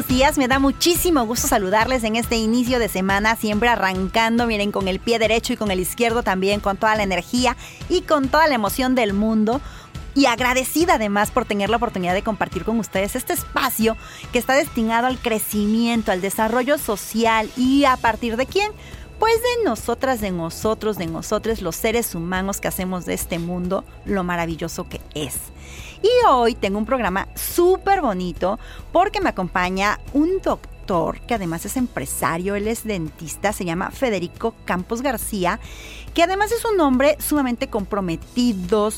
Buenos días. Me da muchísimo gusto saludarles en este inicio de semana, siempre arrancando, miren, con el pie derecho y con el izquierdo también, con toda la energía y con toda la emoción del mundo. Y agradecida además por tener la oportunidad de compartir con ustedes este espacio que está destinado al crecimiento, al desarrollo social y a partir de quién? Pues de nosotras, de nosotros, de nosotros, los seres humanos que hacemos de este mundo lo maravilloso que es. Y hoy tengo un programa súper bonito porque me acompaña un doctor que además es empresario, él es dentista, se llama Federico Campos García, que además es un hombre sumamente comprometido,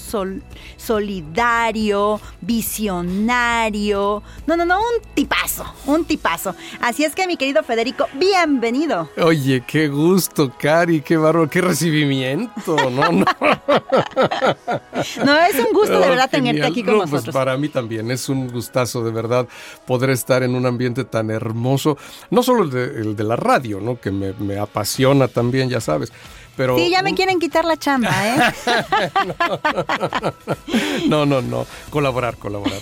solidario, visionario. No, no, no, un tipazo, un tipazo. Así es que mi querido Federico, bienvenido. Oye, qué gusto, Cari, qué bárbaro, qué recibimiento, ¿no? no. no, es un gusto de verdad tenerte aquí con no, nosotros. Pues para mí también es un gustazo de verdad poder estar en un ambiente tan hermoso no solo el de, la radio, ¿no? que me, me apasiona también, ya sabes, pero, sí, ya me quieren quitar la chamba, ¿eh? no, no, no, colaborar, colaborar.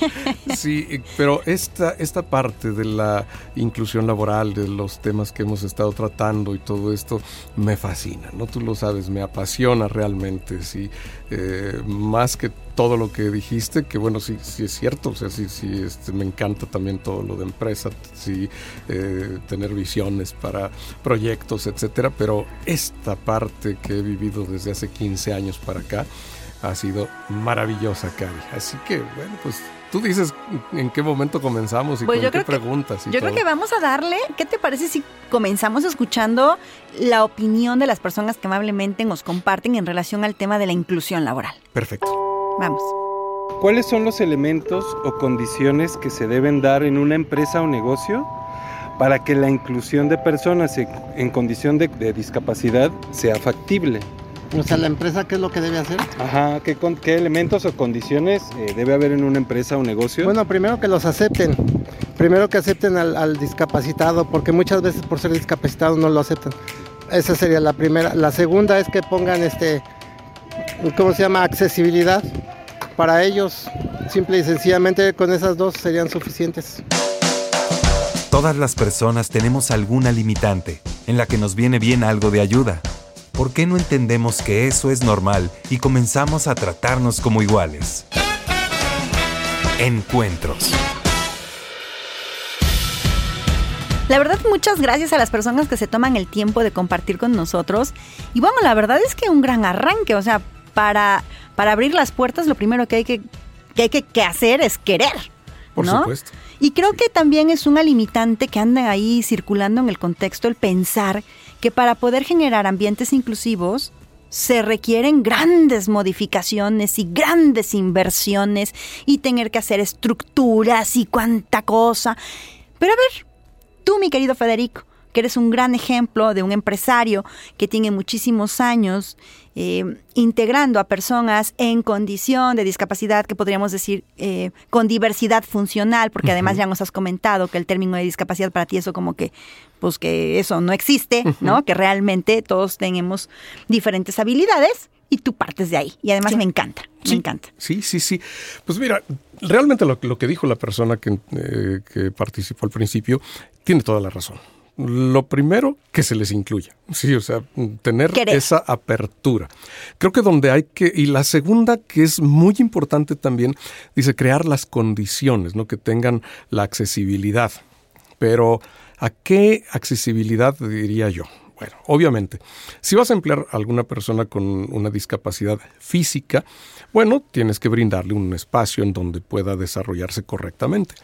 Sí, pero esta, esta parte de la inclusión laboral, de los temas que hemos estado tratando y todo esto, me fascina, ¿no? Tú lo sabes, me apasiona realmente, sí. Eh, más que todo lo que dijiste, que bueno, sí, sí es cierto, o sea, sí, sí, este, me encanta también todo lo de empresa, sí, eh, tener visiones para proyectos, etcétera, pero esta parte que he vivido desde hace 15 años para acá ha sido maravillosa, Cari. Así que, bueno, pues tú dices en qué momento comenzamos y pues con qué preguntas. yo creo que vamos a darle, ¿qué te parece si comenzamos escuchando la opinión de las personas que amablemente nos comparten en relación al tema de la inclusión laboral? Perfecto. Vamos. ¿Cuáles son los elementos o condiciones que se deben dar en una empresa o negocio para que la inclusión de personas en condición de, discapacidad sea factible? O sea, la empresa, ¿qué es lo que debe hacer? Ajá, ¿qué, qué elementos o condiciones eh, debe haber en una empresa o negocio? Bueno, primero que los acepten. Primero que acepten al, al, discapacitado, porque muchas veces por ser discapacitado no lo aceptan. Esa sería la primera. La segunda es que pongan este, ¿cómo se llama? Accesibilidad. Para ellos, simple y sencillamente con esas dos serían suficientes. Todas las personas tenemos alguna limitante en la que nos viene bien algo de ayuda. ¿Por qué no entendemos que eso es normal y comenzamos a tratarnos como iguales? Encuentros. La verdad, muchas gracias a las personas que se toman el tiempo de compartir con nosotros. Y bueno, la verdad es que un gran arranque, o sea, para, para abrir las puertas lo primero que hay que, que, hay que, hacer es querer. Por supuesto. Y creo que también es una limitante que anda ahí circulando en el contexto el pensar que para poder generar ambientes inclusivos se requieren grandes modificaciones y grandes inversiones y tener que hacer estructuras y cuánta cosa. Pero a ver, tú mi querido Federico, que eres un gran ejemplo de un empresario que tiene muchísimos años eh, integrando a personas en condición de discapacidad, que podríamos decir eh, con diversidad funcional, porque además ya nos has comentado que el término de discapacidad para ti eso como que, pues que eso no existe, ¿no? Que realmente todos tenemos diferentes habilidades y tú partes de ahí. Y además me encanta, me encanta. Sí, sí, sí. Pues mira, realmente lo, que dijo la persona que, eh, que participó al principio tiene toda la razón. Lo primero, que se les incluya. Sí, o sea, tener esa apertura. Creo que donde hay que. Y la segunda, que es muy importante también, dice crear las condiciones, ¿no? Que tengan la accesibilidad. Pero, ¿a qué accesibilidad diría yo? Bueno, obviamente, si vas a emplear a alguna persona con una discapacidad física, bueno, tienes que brindarle un espacio en donde pueda desarrollarse correctamente.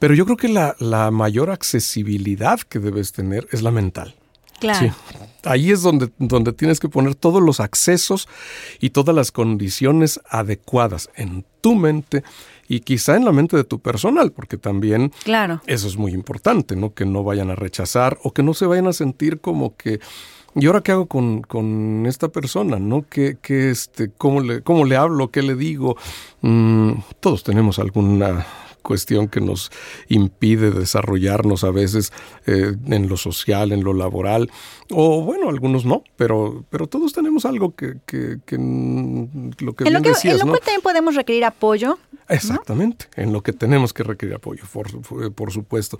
Pero yo creo que la, la mayor accesibilidad que debes tener es la mental. Claro. Sí. Ahí es donde, donde tienes que poner todos los accesos y todas las condiciones adecuadas en tu mente y quizá en la mente de tu personal, porque también Claro. eso es muy importante, ¿no? Que no vayan a rechazar o que no se vayan a sentir como que ¿Y ahora qué hago con, con esta persona? ¿No? ¿Qué, qué, este, cómo, le, ¿Cómo le hablo? ¿Qué le digo? Mm, todos tenemos alguna cuestión que nos impide desarrollarnos a veces eh, en lo social, en lo laboral, o bueno, algunos no, pero, pero todos tenemos algo que, que, que mm, lo que En bien lo que, decías, en lo ¿no? cual también podemos requerir apoyo. Exactamente, en lo que tenemos que requerir apoyo, por, por supuesto.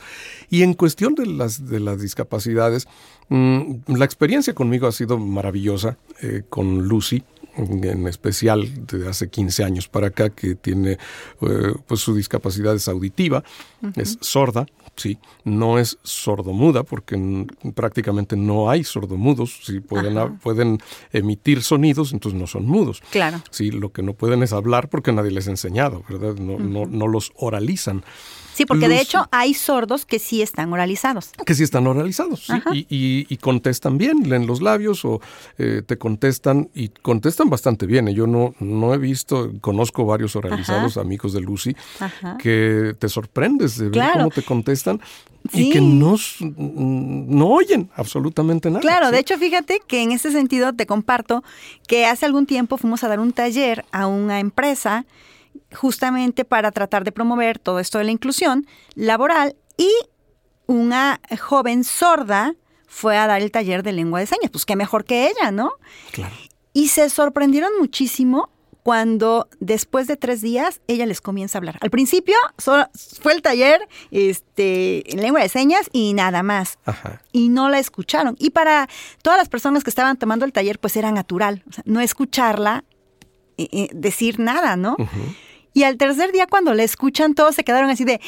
Y en cuestión de las, de las discapacidades, mmm, la experiencia conmigo ha sido maravillosa, eh, con Lucy, en especial de hace 15 años para acá, que tiene eh, pues su discapacidad es auditiva, uh -huh. es sorda, sí, no es sordomuda, porque prácticamente no hay sordomudos, sí, pueden, pueden emitir sonidos, entonces no son mudos. Claro. Sí, lo que no pueden es hablar porque nadie les ha enseñado, ¿verdad? No, uh -huh. no, no los oralizan. Sí, porque de hecho hay sordos que sí están oralizados. Que sí están oralizados, sí, y, y, y, contestan bien, leen los labios o eh, te contestan y contestan bastante bien. Yo no, no he visto, conozco varios oralizados, Ajá. amigos de Lucy, Ajá. que te sorprendes de ver claro. cómo te contestan y que no, no oyen absolutamente nada. Claro, ¿sí? de hecho, fíjate que en ese sentido te comparto que hace algún tiempo fuimos a dar un taller a una empresa justamente para tratar de promover todo esto de la inclusión laboral y una joven sorda fue a dar el taller de lengua de señas, pues qué mejor que ella, ¿no? Claro. Y se sorprendieron muchísimo cuando después de tres días ella les comienza a hablar. Al principio solo fue el taller este, en lengua de señas y nada más. Ajá. Y no la escucharon. Y para todas las personas que estaban tomando el taller, pues era natural. O sea, no escucharla eh, decir nada, ¿no? Uh -huh. Y al tercer día, cuando la escuchan, todos se quedaron así de,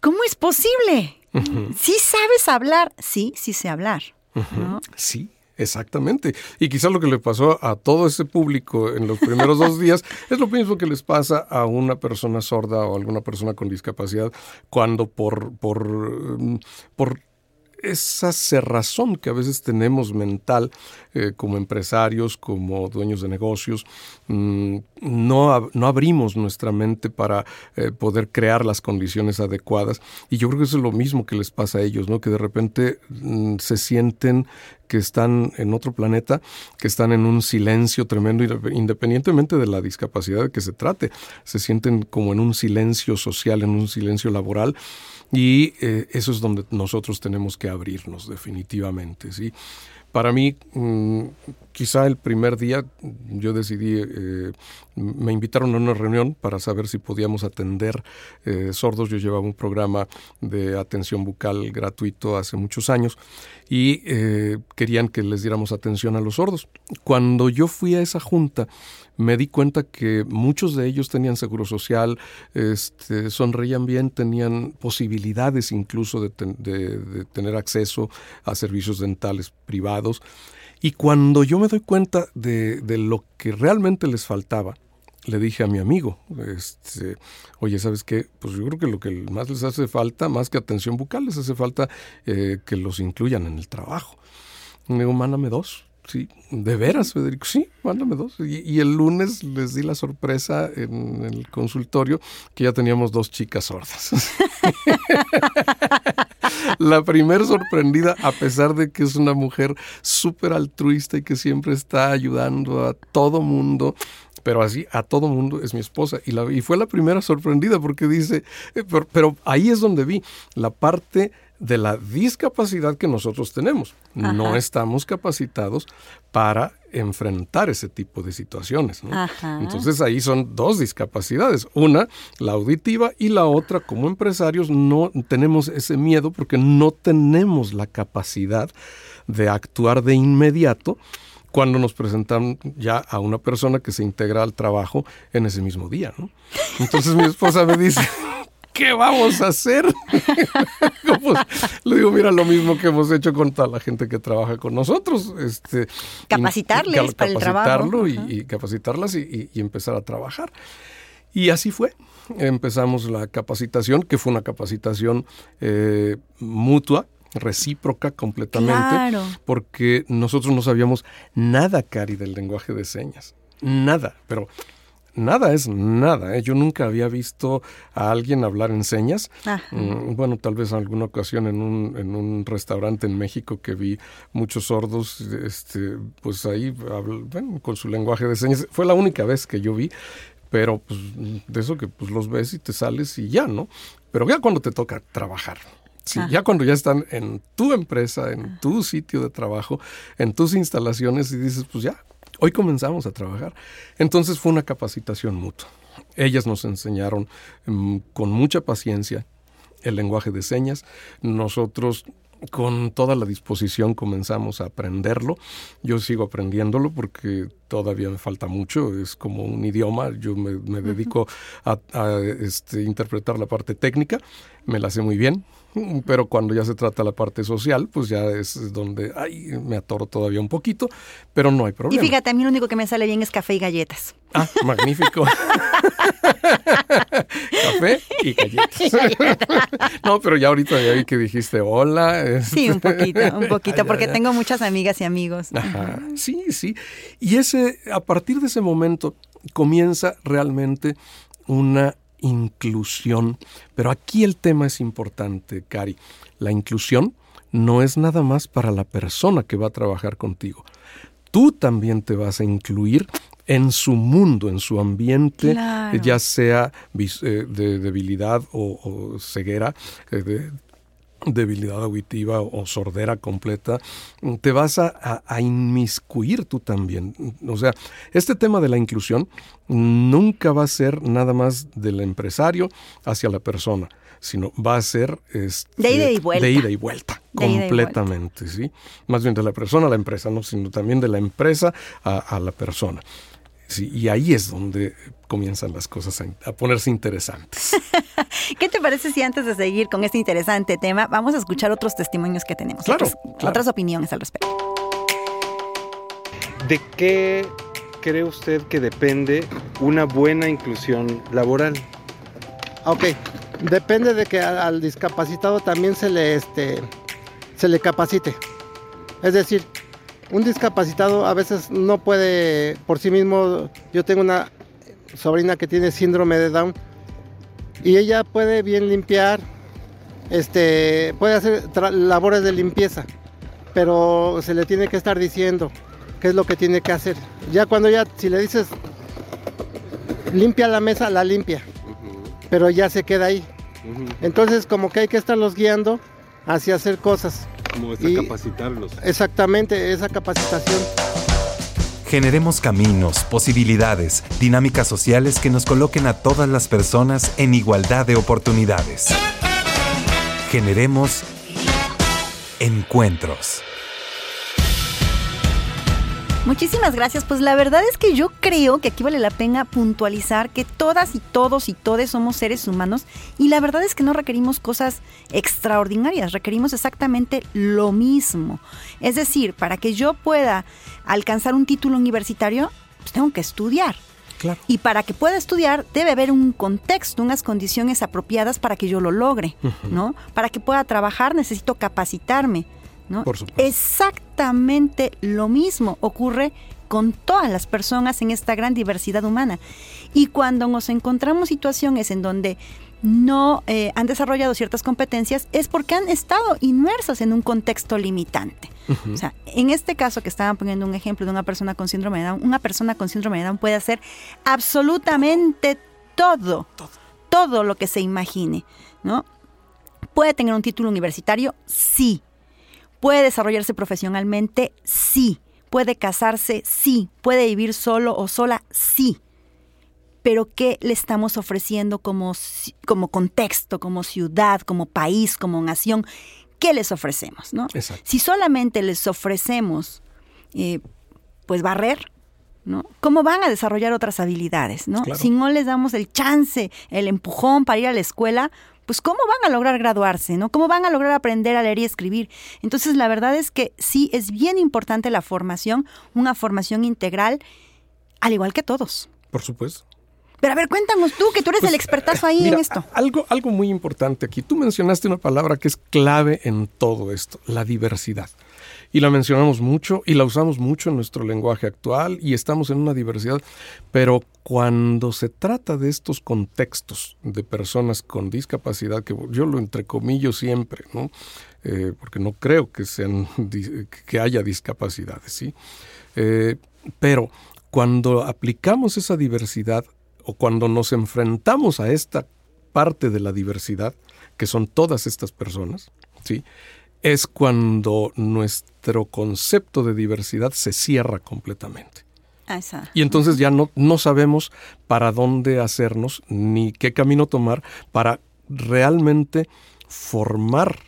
¿cómo es posible? Uh -huh. ¿Sí sabes hablar? Sí, sí sé hablar. Uh -huh. ¿no? Sí. Exactamente. Y quizás lo que le pasó a todo ese público en los primeros dos días es lo mismo que les pasa a una persona sorda o a alguna persona con discapacidad cuando por, por, por esa cerrazón que a veces tenemos mental eh, como empresarios, como dueños de negocios, mmm, no, no, abrimos nuestra mente para eh, poder crear las condiciones adecuadas. Y yo creo que eso es lo mismo que les pasa a ellos, ¿no? que de repente mmm, se sienten que están en otro planeta, que están en un silencio tremendo, independientemente de la discapacidad de que se trate, se sienten como en un silencio social, en un silencio laboral. Y eh, eso es donde nosotros tenemos que abrirnos definitivamente, ¿sí? Para mí, mmm, quizá el primer día yo decidí, eh, me invitaron a una reunión para saber si podíamos atender eh, sordos. Yo llevaba un programa de atención bucal gratuito hace muchos años y eh, querían que les diéramos atención a los sordos. Cuando yo fui a esa junta, me di cuenta que muchos de ellos tenían seguro social, este, sonreían bien, tenían posibilidades incluso de, ten, de, de tener acceso a servicios dentales privados. Y cuando yo me doy cuenta de, de, lo que realmente les faltaba, le dije a mi amigo, este, oye, ¿sabes qué? Pues yo creo que lo que más les hace falta, más que atención bucal, les hace falta eh, que los incluyan en el trabajo. Y le digo, mándame dos. Sí, de veras, Federico, sí, mándame dos. Y, el lunes les di la sorpresa en el consultorio que ya teníamos dos chicas sordas. la primer sorprendida, a pesar de que es una mujer súper altruista y que siempre está ayudando a todo mundo, pero así a todo mundo es mi esposa. Y, fue la primera sorprendida porque dice, eh, pero, ahí es donde vi la parte de la discapacidad que nosotros tenemos. Ajá. No estamos capacitados para enfrentar ese tipo de situaciones. ¿no? Entonces ahí son dos discapacidades. Una, la auditiva, y la otra, como empresarios, no tenemos ese miedo porque no tenemos la capacidad de actuar de inmediato cuando nos presentan ya a una persona que se integra al trabajo en ese mismo día. ¿no? Entonces mi esposa me dice, ¿qué vamos a hacer? pues, le digo, mira, lo mismo que hemos hecho con toda la gente que trabaja con nosotros. Este, Capacitarles para el trabajo. Y, y capacitarlas y, y empezar a trabajar. Y así fue. Empezamos la capacitación, que fue una capacitación eh, mutua, recíproca completamente, porque nosotros no sabíamos nada, Cari, del lenguaje de señas. Nada, pero nada es nada. ¿eh? Yo nunca había visto a alguien hablar en señas. Mm, bueno, tal vez en alguna ocasión en un, en un restaurante en México que vi muchos sordos, este, pues ahí, bueno, con su lenguaje de señas. Fue la única vez que yo vi pero pues, de eso que pues los ves y te sales y ya, ¿no? Pero ya cuando te toca trabajar, sí, ya cuando ya están en tu empresa, en tu sitio de trabajo, en tus instalaciones y dices, pues ya, hoy comenzamos a trabajar. Entonces fue una capacitación mutua. Ellas nos enseñaron mm, con mucha paciencia el lenguaje de señas. Nosotros con toda la disposición comenzamos a aprenderlo. Yo sigo aprendiéndolo porque todavía me falta mucho, es como un idioma, yo me, dedico a, este, interpretar la parte técnica, me la sé muy bien, pero cuando ya se trata la parte social, pues ya es donde ay, me atoro todavía un poquito, pero no hay problema. Y fíjate, a mí lo único que me sale bien es café y galletas. Ah, magnífico. café y galletas. no, pero ya ahorita ya vi que dijiste hola. Sí, un poquito, un poquito, porque tengo muchas amigas y amigos. Ajá, sí, sí. Y ese, a partir de ese momento comienza realmente una inclusión. Pero aquí el tema es importante, Cari. La inclusión no es nada más para la persona que va a trabajar contigo. Tú también te vas a incluir en su mundo, en su ambiente, ya sea eh, de debilidad o, ceguera, eh, de debilidad auditiva o sordera completa, te vas a, inmiscuir tú también. O sea, este tema de la inclusión nunca va a ser nada más del empresario hacia la persona, sino va a ser este, de ida y vuelta. De ida y vuelta, completamente, ¿sí? Más bien de la persona a la empresa, no, sino también de la empresa a la persona y ahí es donde comienzan las cosas a, ponerse interesantes. ¿Qué te parece si antes de seguir con este interesante tema vamos a escuchar otros testimonios que tenemos? Claro, otras, opiniones al respecto. ¿De qué cree usted que depende una buena inclusión laboral? Ok, depende de que al, discapacitado también se le, este, se le capacite. Es decir, un discapacitado a veces no puede por sí mismo, yo tengo una sobrina que tiene síndrome de Down y ella puede bien limpiar, este, puede hacer labores de limpieza, pero se le tiene que estar diciendo qué es lo que tiene que hacer. Ya cuando ya, si le dices limpia la mesa, la limpia, pero ya se queda ahí. Entonces como que hay que estarlos guiando hacia hacer cosas. Como capacitarlos. Exactamente, esa capacitación. Generemos caminos, posibilidades, dinámicas sociales que nos coloquen a todas las personas en igualdad de oportunidades. Generemos encuentros. Muchísimas gracias. Pues la verdad es que yo creo que aquí vale la pena puntualizar que todas y todos y todes somos seres humanos y la verdad es que no requerimos cosas extraordinarias, requerimos exactamente lo mismo. Es decir, para que yo pueda alcanzar un título universitario, pues tengo que estudiar. Y para que pueda estudiar debe haber un contexto, unas condiciones apropiadas para que yo lo logre, ¿no? Para que pueda trabajar necesito capacitarme. Exactamente lo mismo ocurre con todas las personas en esta gran diversidad humana. Y cuando nos encontramos situaciones en donde no eh, han desarrollado ciertas competencias es porque han estado inmersos en un contexto limitante. O sea, en este caso que estaban poniendo un ejemplo de una persona con síndrome de Down, una persona con síndrome de Down puede hacer absolutamente todo, todo, todo lo que se imagine, ¿no? ¿Puede tener un título universitario? Sí. ¿Puede desarrollarse profesionalmente? Sí. ¿Puede casarse? Sí. ¿Puede vivir solo o sola? Sí. Pero ¿qué le estamos ofreciendo como, como contexto, como ciudad, como país, como nación? ¿Qué les ofrecemos? ¿no? Si solamente les ofrecemos eh, pues barrer, ¿no? ¿Cómo van a desarrollar otras habilidades, ¿no? Si no les damos el chance, el empujón para ir a la escuela, pues ¿cómo van a lograr graduarse, ¿no? ¿Cómo van a lograr aprender a leer y escribir? Entonces, la verdad es que sí es bien importante la formación, una formación integral, al igual que todos. Por supuesto. Pero a ver, cuéntanos tú, que tú eres el pues, expertazo ahí en esto. Algo, algo muy importante aquí. Tú mencionaste una palabra que es clave en todo esto, la diversidad y la mencionamos mucho y la usamos mucho en nuestro lenguaje actual y estamos en una diversidad, pero cuando se trata de estos contextos de personas con discapacidad, que yo lo entrecomillo siempre, ¿no? Eh, porque no creo que, sean, que haya discapacidades, ¿sí? Eh, pero cuando aplicamos esa diversidad o cuando nos enfrentamos a esta parte de la diversidad, que son todas estas personas, ¿sí? Es cuando nuestro concepto de diversidad se cierra completamente. Ah, y entonces ya no, no sabemos para dónde hacernos ni qué camino tomar para realmente formar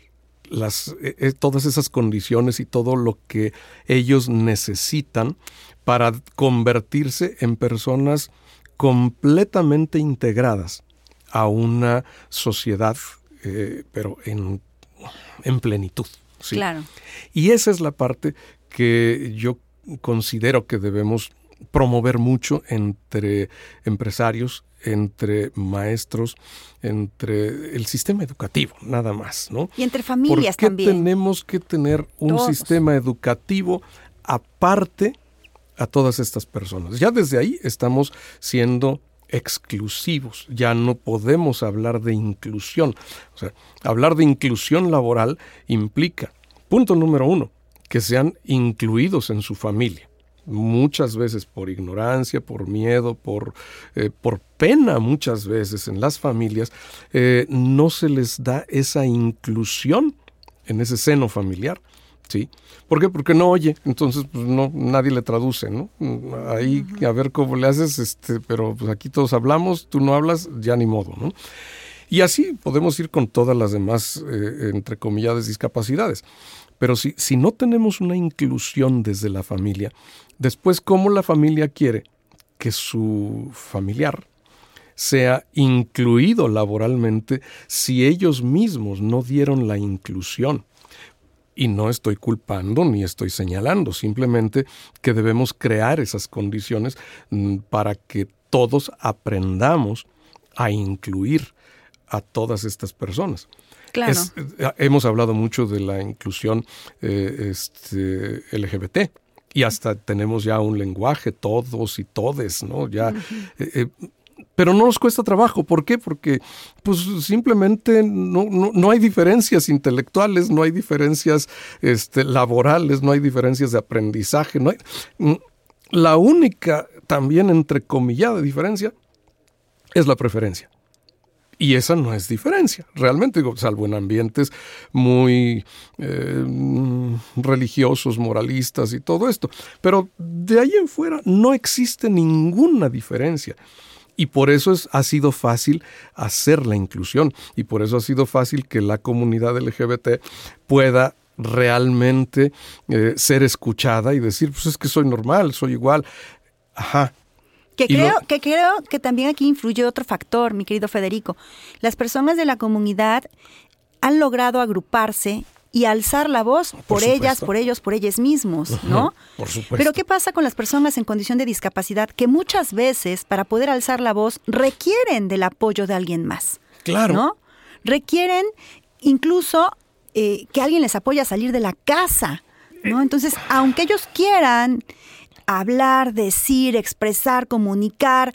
las, eh, eh, todas esas condiciones y todo lo que ellos necesitan para convertirse en personas completamente integradas a una sociedad, eh, pero en en plenitud. Claro. Y esa es la parte que yo considero que debemos promover mucho entre empresarios, entre maestros, entre el sistema educativo, nada más, ¿no? Y entre familias ¿Por qué tenemos que tener un sistema educativo aparte a todas estas personas? Ya desde ahí estamos siendo exclusivos, ya no podemos hablar de inclusión. O sea, hablar de inclusión laboral implica, punto número uno, que sean incluidos en su familia. Muchas veces por ignorancia, por miedo, por, eh, por pena muchas veces en las familias, eh, no se les da esa inclusión en ese seno familiar. ¿Sí? ¿Por qué? Porque no oye, entonces pues no, nadie le traduce, ¿no? Ahí a ver cómo le haces, este, pero pues aquí todos hablamos, tú no hablas, ya ni modo, ¿no? Y así podemos ir con todas las demás, eh, entre comillas, discapacidades. Pero si, si no tenemos una inclusión desde la familia, después, ¿cómo la familia quiere que su familiar sea incluido laboralmente si ellos mismos no dieron la inclusión? Y no estoy culpando ni estoy señalando, simplemente que debemos crear esas condiciones mm, para que todos aprendamos a incluir a todas estas personas. Claro. Eh, hemos hablado mucho de la inclusión eh, este, LGBT y hasta tenemos ya un lenguaje, todos y todes, ¿no? Ya pero no nos cuesta trabajo. ¿Por qué? Porque pues simplemente no, no, hay diferencias intelectuales, no hay diferencias este, laborales, no hay diferencias de aprendizaje. No hay, mm, la única también entrecomillada diferencia es la preferencia. Y esa no es diferencia, realmente, salvo en ambientes muy eh, mm, religiosos, moralistas y todo esto. Pero de ahí en fuera no existe ninguna diferencia. Y por eso es, ha sido fácil hacer la inclusión y por eso ha sido fácil que la comunidad LGBT pueda realmente eh, ser escuchada y decir, pues es que soy normal, soy igual. Ajá. Que creo, que creo que también aquí influye otro factor, mi querido Federico. Las personas de la comunidad han logrado agruparse y alzar la voz por, ellas, por ellos, por ellos mismos, ¿no? Por supuesto. Pero ¿qué pasa con las personas en condición de discapacidad que muchas veces para poder alzar la voz requieren del apoyo de alguien más? Claro. ¿No? Requieren incluso eh, que alguien les apoye a salir de la casa, ¿no? Entonces, aunque ellos quieran hablar, decir, expresar, comunicar,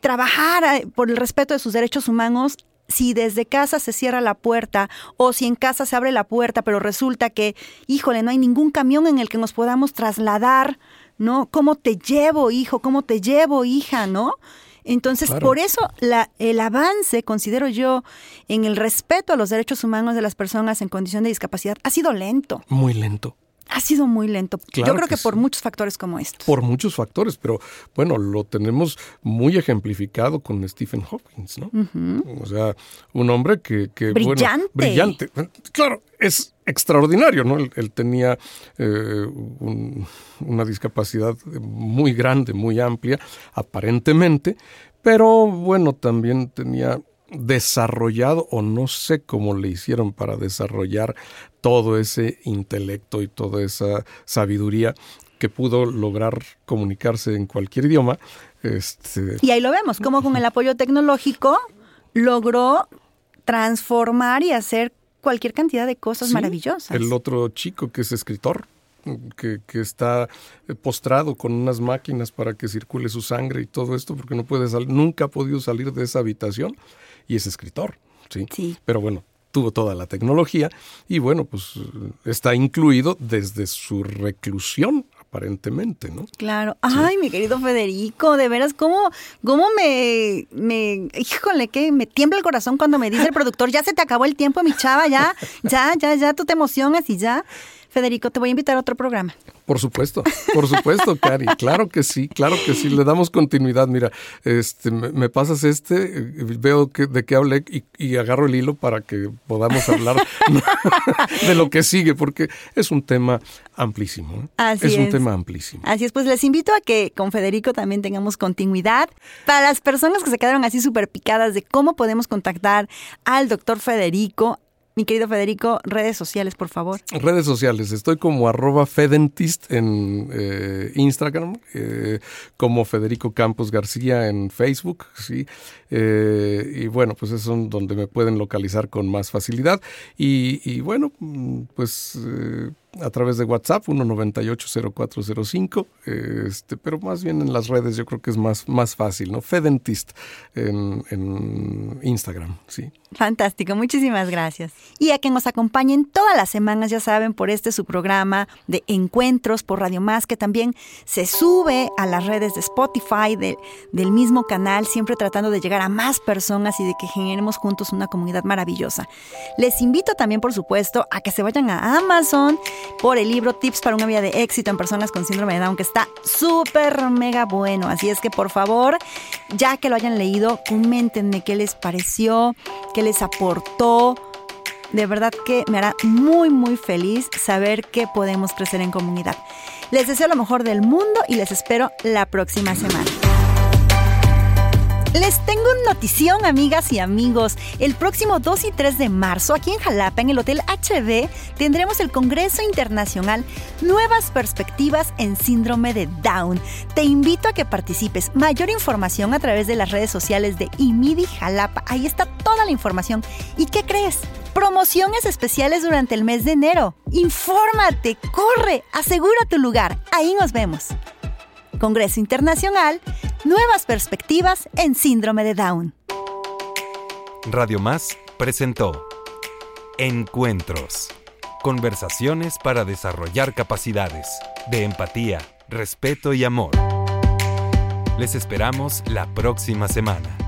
trabajar eh, por el respeto de sus derechos humanos, si desde casa se cierra la puerta o si en casa se abre la puerta, pero resulta que, híjole, no hay ningún camión en el que nos podamos trasladar, ¿no? ¿Cómo te llevo, hijo? ¿Cómo te llevo, hija? ¿No? Entonces, por eso la, el avance, considero yo, en el respeto a los derechos humanos de las personas en condición de discapacidad ha sido lento. Muy lento. Ha sido muy lento. Claro Yo creo que que, por sí. muchos factores como estos. Por muchos factores, pero bueno, lo tenemos muy ejemplificado con Stephen Hawking, ¿no? O sea, un hombre que... que, bueno, Brillante. brillante. Claro, es extraordinario, ¿no? Él, él tenía eh, un- una discapacidad muy grande, muy amplia, aparentemente, pero bueno, también tenía desarrollado, o no sé cómo le hicieron para desarrollar todo ese intelecto y toda esa sabiduría que pudo lograr comunicarse en cualquier idioma. Este, Y ahí lo vemos, cómo con el apoyo tecnológico logró transformar y hacer cualquier cantidad de cosas Sí, maravillosas. El otro chico que es escritor, que, que está eh, postrado con unas máquinas para que circule su sangre y todo esto, porque no puede salir, nunca ha podido salir de esa habitación y es escritor. Sí. Sí. Pero bueno, tuvo toda la tecnología y bueno, pues está incluido desde su reclusión, aparentemente, ¿no? Claro. Ay, mi querido Federico, de veras, ¿cómo, cómo me, me, híjole, que me tiembla el corazón cuando me dice el productor, ya se te acabó el tiempo, mi chava, ya, ya, ya, ya, tú te emocionas y ya. Federico, te voy a invitar a otro programa. Por supuesto, por supuesto, Cari. Claro que sí, claro que sí. Le damos continuidad. Mira, este, me, me pasas este, eh, veo que, de qué hablé y, y agarro el hilo para que podamos hablar de lo que sigue, porque es un tema amplísimo. ¿eh? Así es un es. tema amplísimo. Así es, pues les invito a que con Federico también tengamos continuidad. Para las personas que se quedaron así súper picadas de cómo podemos contactar al doctor Federico, mi querido Federico, redes sociales, por favor. Redes sociales, estoy como arroba fedentist en eh, Instagram, eh, como Federico Campos García en Facebook, sí. Eh, y bueno, pues son donde me pueden localizar con más facilidad. Y, bueno, mm, pues a través de WhatsApp, 1980405, este, pero más bien en las redes yo creo que es más, más fácil, ¿no? Fedentist en, Instagram, sí. Fantástico, muchísimas gracias. Y a que nos acompañen todas las semanas, ya saben, por este su programa de encuentros por Radio Más, que también se sube a las redes de Spotify de- del mismo canal, siempre tratando de llegar a más personas y de que generemos juntos una comunidad maravillosa. Les invito también, por supuesto, a que se vayan a Amazon por el libro Tips para una vida de éxito en personas con síndrome de Down, que está súper mega bueno. Así es que, por favor, ya que lo hayan leído, coméntenme qué les pareció, qué les aportó. De verdad que me hará muy, muy feliz saber que podemos crecer en comunidad. Les deseo lo mejor del mundo y les espero la próxima semana. Les tengo notición, amigas y amigos. El próximo 2 y 3 de marzo, aquí en Jalapa, en el Hotel HB, tendremos el Congreso Internacional Nuevas Perspectivas en Síndrome de Down. Te invito a que participes. Mayor información a través de las redes sociales de IMIDI Jalapa. Ahí está toda la información. ¿Y qué crees? Promociones especiales durante el mes de enero. Infórmate, corre, asegura tu lugar. Ahí nos vemos. Congreso Internacional, Nuevas Perspectivas en Síndrome de Down. Radio Más presentó Encuentros. Conversaciones para desarrollar capacidades de empatía, respeto y amor. Les esperamos la próxima semana.